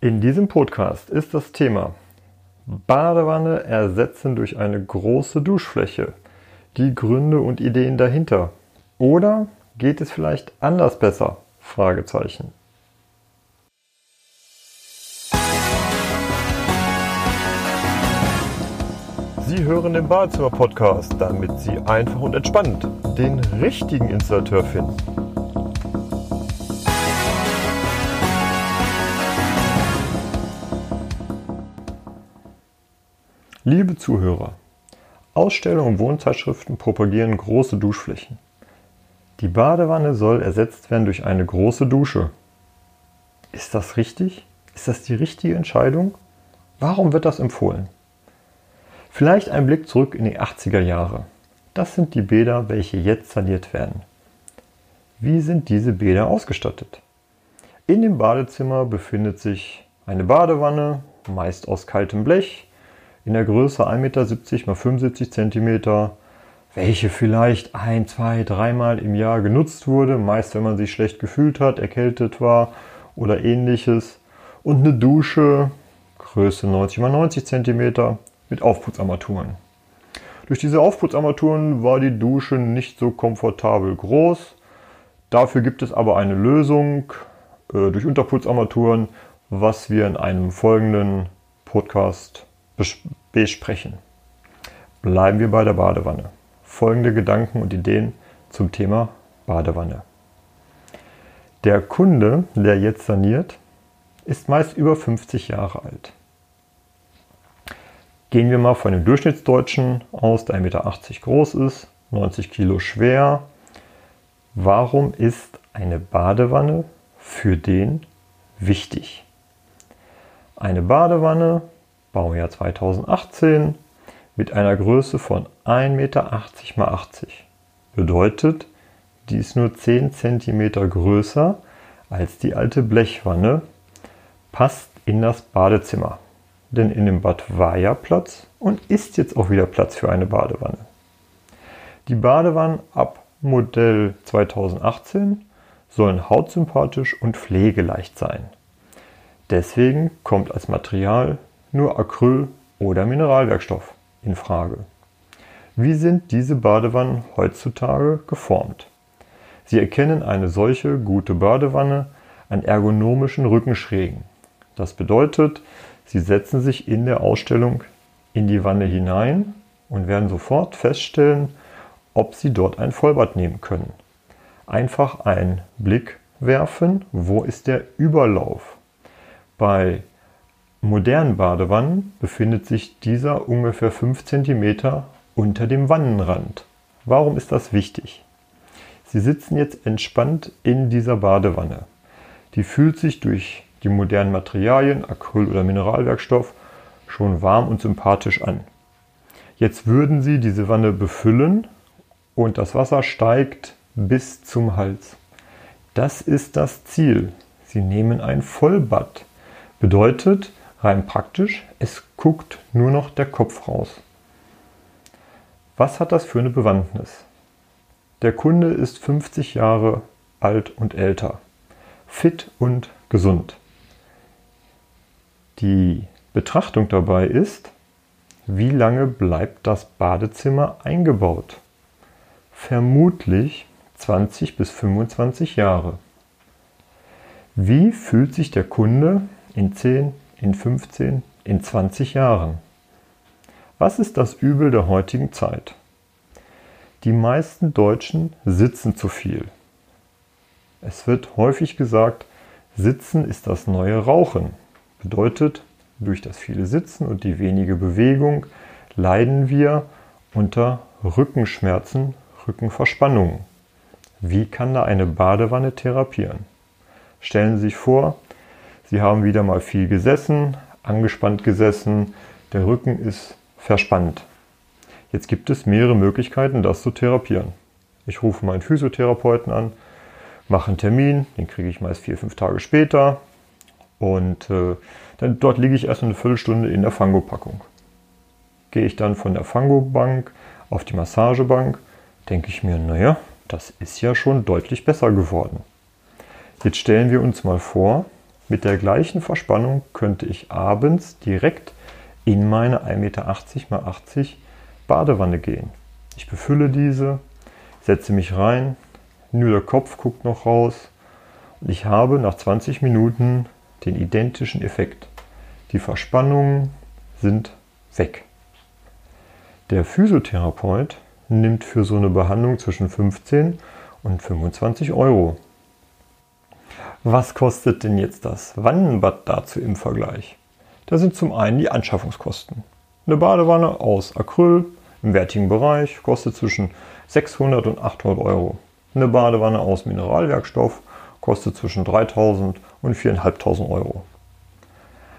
In diesem Podcast ist das Thema Badewanne ersetzen durch eine große Duschfläche. Die Gründe und Ideen dahinter. Oder geht es vielleicht anders besser? Fragezeichen. Sie hören den Badezimmer-Podcast, damit Sie einfach und entspannt den richtigen Installateur finden. Liebe Zuhörer, Ausstellungen und Wohnzeitschriften propagieren große Duschflächen. Die Badewanne soll ersetzt werden durch eine große Dusche. Ist das richtig? Ist das die richtige Entscheidung? Warum wird das empfohlen? Vielleicht ein Blick zurück in die 80er Jahre. Das sind die Bäder, welche jetzt saniert werden. Wie sind diese Bäder ausgestattet? In dem Badezimmer befindet sich eine Badewanne, meist aus kaltem Blech, in der Größe 1,70 Meter x 75 cm, welche vielleicht ein, zwei, dreimal im Jahr genutzt wurde, meist wenn man sich schlecht gefühlt hat, erkältet war oder ähnliches. Und eine Dusche, Größe 90 x 90 cm, mit Aufputzarmaturen. Durch diese Aufputzarmaturen war die Dusche nicht so komfortabel groß. Dafür gibt es aber eine Lösung äh, durch Unterputzarmaturen, was wir in einem folgenden Podcast besprechen. Bleiben wir bei der Badewanne. Folgende Gedanken und Ideen zum Thema Badewanne. Der Kunde, der jetzt saniert, ist meist über 50 Jahre alt. Gehen wir mal von dem Durchschnittsdeutschen aus, der 1,80 Meter groß ist, 90 Kilo schwer. Warum ist eine Badewanne für den wichtig? Eine Badewanne Baujahr 2018 mit einer Größe von 1,80 Meter x 80. Bedeutet, die ist nur 10 cm größer als die alte Blechwanne, passt in das Badezimmer. Denn in dem Bad war ja Platz und ist jetzt auch wieder Platz für eine Badewanne. Die Badewannen ab Modell 2018 sollen hautsympathisch und pflegeleicht sein. Deswegen kommt als Material nur Acryl oder Mineralwerkstoff in Frage. Wie sind diese Badewannen heutzutage geformt? Sie erkennen eine solche gute Badewanne an ergonomischen Rückenschrägen. Das bedeutet, sie setzen sich in der Ausstellung in die Wanne hinein und werden sofort feststellen, ob sie dort ein Vollbad nehmen können. Einfach einen Blick werfen, wo ist der Überlauf. Bei modernen Badewannen befindet sich dieser ungefähr 5 cm unter dem Wannenrand. Warum ist das wichtig? Sie sitzen jetzt entspannt in dieser Badewanne. Die fühlt sich durch die modernen Materialien, Acryl oder Mineralwerkstoff, schon warm und sympathisch an. Jetzt würden Sie diese Wanne befüllen und das Wasser steigt bis zum Hals. Das ist das Ziel. Sie nehmen ein Vollbad. Bedeutet, Rein praktisch, es guckt nur noch der Kopf raus. Was hat das für eine Bewandtnis? Der Kunde ist 50 Jahre alt und älter, fit und gesund. Die Betrachtung dabei ist, wie lange bleibt das Badezimmer eingebaut? Vermutlich 20 bis 25 Jahre. Wie fühlt sich der Kunde in 10, in 15, in 20 Jahren? Was ist das Übel der heutigen Zeit? Die meisten Deutschen sitzen zu viel. Es wird häufig gesagt, Sitzen ist das neue Rauchen. Bedeutet, durch das viele Sitzen und die wenige Bewegung leiden wir unter Rückenschmerzen, Rückenverspannungen. Wie kann da eine Badewanne therapieren? Stellen Sie sich vor, Sie haben wieder mal viel gesessen, angespannt gesessen, der Rücken ist verspannt. Jetzt gibt es mehrere Möglichkeiten, das zu therapieren. Ich rufe meinen Physiotherapeuten an, mache einen Termin, den kriege ich meist vier, fünf Tage später und äh, dann dort liege ich erst eine Viertelstunde in der Fango-Packung. Gehe ich dann von der Fango-Bank auf die Massagebank, denke ich mir, naja, das ist ja schon deutlich besser geworden. Jetzt stellen wir uns mal vor, Mit der gleichen Verspannung könnte ich abends direkt in meine 1,80 Meter x 80 Badewanne gehen. Ich befülle diese, setze mich rein, nur der Kopf guckt noch raus und ich habe nach 20 Minuten den identischen Effekt. Die Verspannungen sind weg. Der Physiotherapeut nimmt für so eine Behandlung zwischen 15 und 25 Euro. Was kostet denn jetzt das Wannenbad dazu im Vergleich? Da sind zum einen die Anschaffungskosten. Eine Badewanne aus Acryl im wertigen Bereich kostet zwischen 600 und 800 Euro. Eine Badewanne aus Mineralwerkstoff kostet zwischen 3000 und 4500 Euro.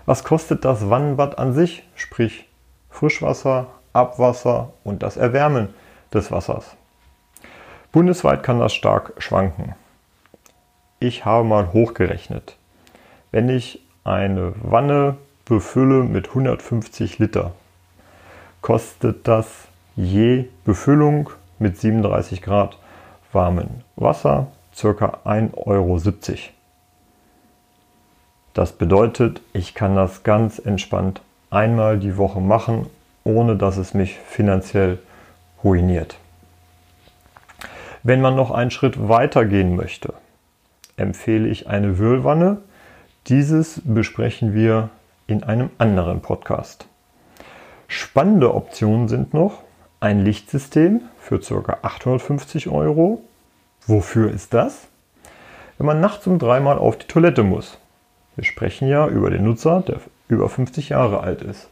Was kostet das Wannenbad an sich, sprich Frischwasser, Abwasser und das Erwärmen des Wassers? Bundesweit kann das stark schwanken. Ich habe mal hochgerechnet. Wenn ich eine Wanne befülle mit 150 Liter, kostet das je Befüllung mit 37 Grad warmen Wasser ca. 1,70 Euro. Das bedeutet, ich kann das ganz entspannt einmal die Woche machen, ohne dass es mich finanziell ruiniert. Wenn man noch einen Schritt weiter gehen möchte, empfehle ich eine Wühlwanne. Dieses besprechen wir in einem anderen Podcast. Spannende Optionen sind noch ein Lichtsystem für ca. 850 Euro. Wofür ist das? Wenn man nachts um dreimal auf die Toilette muss. Wir sprechen ja über den Nutzer, der über 50 Jahre alt ist.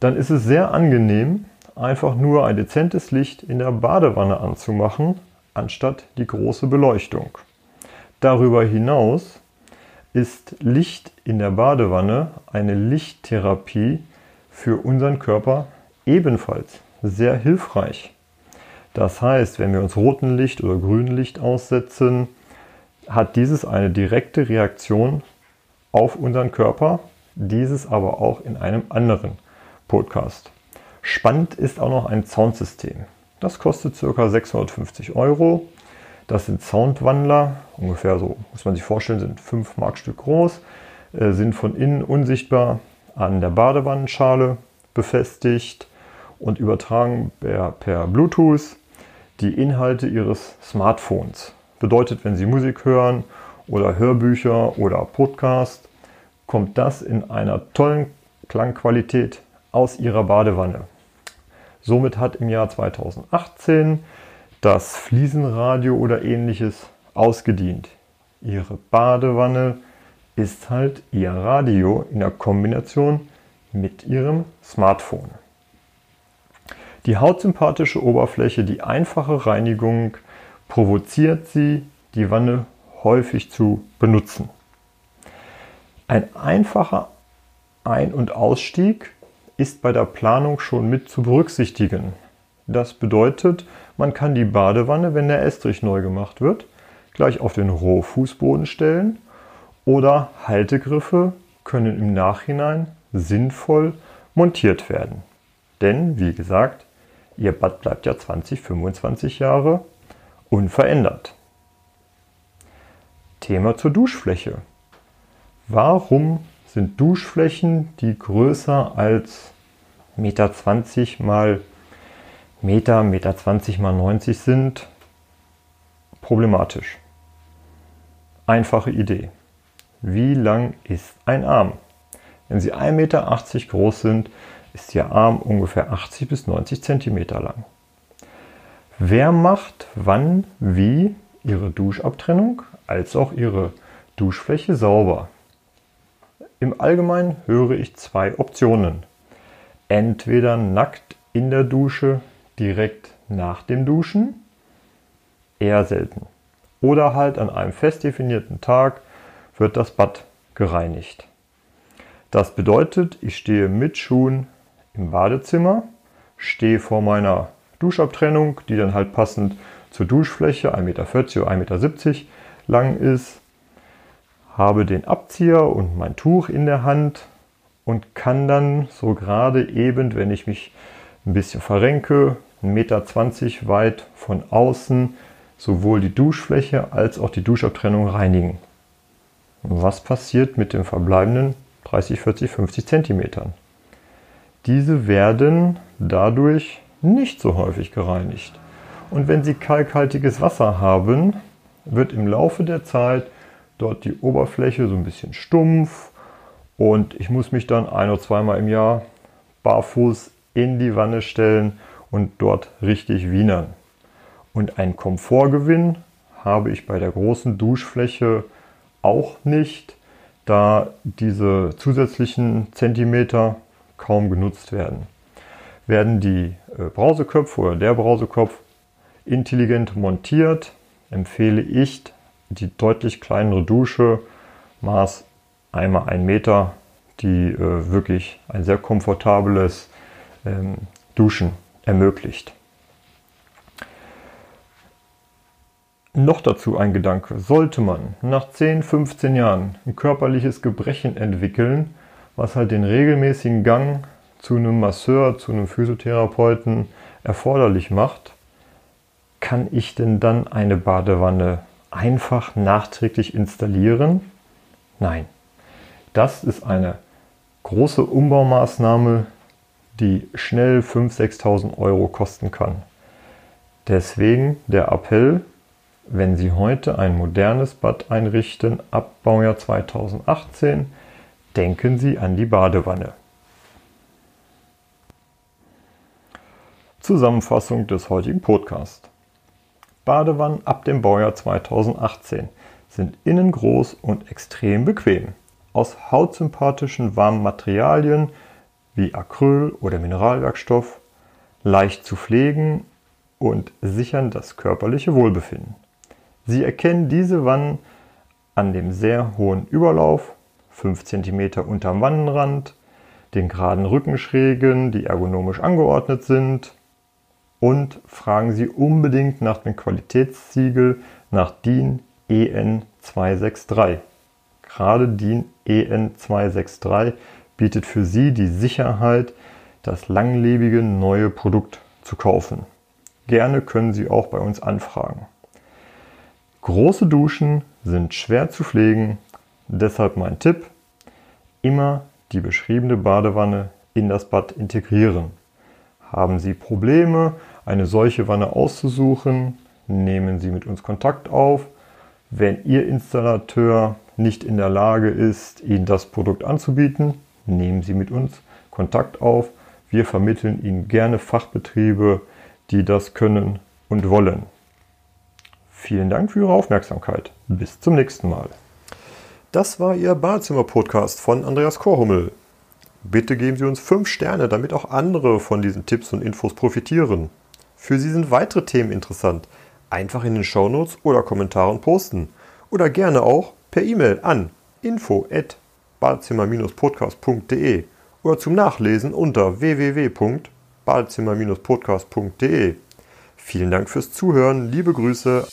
Dann ist es sehr angenehm, einfach nur ein dezentes Licht in der Badewanne anzumachen, anstatt die große Beleuchtung. Darüber hinaus ist Licht in der Badewanne eine Lichttherapie für unseren Körper ebenfalls sehr hilfreich. Das heißt, wenn wir uns roten Licht oder grünen Licht aussetzen, hat dieses eine direkte Reaktion auf unseren Körper, dieses aber auch in einem anderen Podcast. Spannend ist auch noch ein Soundsystem. Das kostet ca. 650 Euro. Das sind Soundwandler, ungefähr so, muss man sich vorstellen, sind 5 Markstück groß, äh, sind von innen unsichtbar an der Badewannenschale befestigt und übertragen per, per Bluetooth die Inhalte Ihres Smartphones. Bedeutet, wenn Sie Musik hören oder Hörbücher oder Podcast, kommt das in einer tollen Klangqualität aus Ihrer Badewanne. Somit hat im Jahr 2018 das Fliesenradio oder ähnliches ausgedient. Ihre Badewanne ist halt Ihr Radio in der Kombination mit Ihrem Smartphone. Die hautsympathische Oberfläche, die einfache Reinigung provoziert Sie, die Wanne häufig zu benutzen. Ein einfacher Ein- und Ausstieg ist bei der Planung schon mit zu berücksichtigen. Das bedeutet, man kann die Badewanne, wenn der Estrich neu gemacht wird, gleich auf den Rohfußboden stellen oder Haltegriffe können im Nachhinein sinnvoll montiert werden. Denn, wie gesagt, Ihr Bad bleibt ja 20, 25 Jahre unverändert. Thema zur Duschfläche. Warum sind Duschflächen, die größer als 1,20 Meter mal Meter, Meter 20 mal 90 sind, problematisch? Einfache Idee. Wie lang ist ein Arm? Wenn sie 1,80 Meter groß sind, ist Ihr Arm ungefähr 80 bis 90 cm lang. Wer macht wann wie Ihre Duschabtrennung als auch Ihre Duschfläche sauber? Im Allgemeinen höre ich zwei Optionen. Entweder nackt in der Dusche direkt nach dem Duschen, eher selten. Oder halt an einem fest definierten Tag wird das Bad gereinigt. Das bedeutet, ich stehe mit Schuhen im Badezimmer, stehe vor meiner Duschabtrennung, die dann halt passend zur Duschfläche 1,40 Meter oder 1,70 Meter lang ist, habe den Abzieher und mein Tuch in der Hand und kann dann so gerade eben, wenn ich mich ein bisschen verrenke, 1,20 Meter weit von außen sowohl die Duschfläche als auch die Duschabtrennung reinigen. was passiert mit den verbleibenden 30, 40, 50 Zentimetern? Diese werden dadurch nicht so häufig gereinigt. Und wenn Sie kalkhaltiges Wasser haben, wird im Laufe der Zeit dort die Oberfläche so ein bisschen stumpf und ich muss mich dann ein oder zweimal im Jahr barfuß in die Wanne stellen und dort richtig wienern. Und einen Komfortgewinn habe ich bei der großen Duschfläche auch nicht, da diese zusätzlichen Zentimeter kaum genutzt werden. Werden die äh, Brauseköpfe oder der Brausekopf intelligent montiert, empfehle ich die deutlich kleinere Dusche, Maß einmal ein Meter, die äh, wirklich ein sehr komfortables ähm, Duschen ermöglicht. Noch dazu ein Gedanke. Sollte man nach 10, 15 Jahren ein körperliches Gebrechen entwickeln, was halt den regelmäßigen Gang zu einem Masseur, zu einem Physiotherapeuten erforderlich macht, kann ich denn dann eine Badewanne einfach nachträglich installieren? Nein. Das ist eine große Umbaumaßnahme, die schnell 5.000, 6.000 Euro kosten kann. Deswegen der Appell, wenn Sie heute ein modernes Bad einrichten ab Baujahr 2018, denken Sie an die Badewanne. Zusammenfassung des heutigen Podcasts. Badewannen ab dem Baujahr 2018 sind innen groß und extrem bequem. Aus hautsympathischen warmen Materialien wie Acryl oder Mineralwerkstoff, leicht zu pflegen und sichern das körperliche Wohlbefinden. Sie erkennen diese Wannen an dem sehr hohen Überlauf, 5 cm unterm Wannenrand, den geraden Rückenschrägen, die ergonomisch angeordnet sind und fragen Sie unbedingt nach dem Qualitätssiegel nach DIN EN 263. Gerade DIN EN 263 bietet für Sie die Sicherheit, das langlebige neue Produkt zu kaufen. Gerne können Sie auch bei uns anfragen. Große Duschen sind schwer zu pflegen, deshalb mein Tipp, immer die beschriebene Badewanne in das Bad integrieren. Haben Sie Probleme, eine solche Wanne auszusuchen, nehmen Sie mit uns Kontakt auf. Wenn Ihr Installateur nicht in der Lage ist, Ihnen das Produkt anzubieten, nehmen Sie mit uns Kontakt auf. Wir vermitteln Ihnen gerne Fachbetriebe, die das können und wollen. Vielen Dank für Ihre Aufmerksamkeit. Bis zum nächsten Mal. Das war Ihr Badezimmer-Podcast von Andreas Korhummel. Bitte geben Sie uns 5 Sterne, damit auch andere von diesen Tipps und Infos profitieren. Für Sie sind weitere Themen interessant. Einfach in den Shownotes oder Kommentaren posten. Oder gerne auch per E-Mail an info@badezimmer-podcast.de oder zum Nachlesen unter www.badezimmer-podcast.de. Vielen Dank fürs Zuhören, liebe Grüße.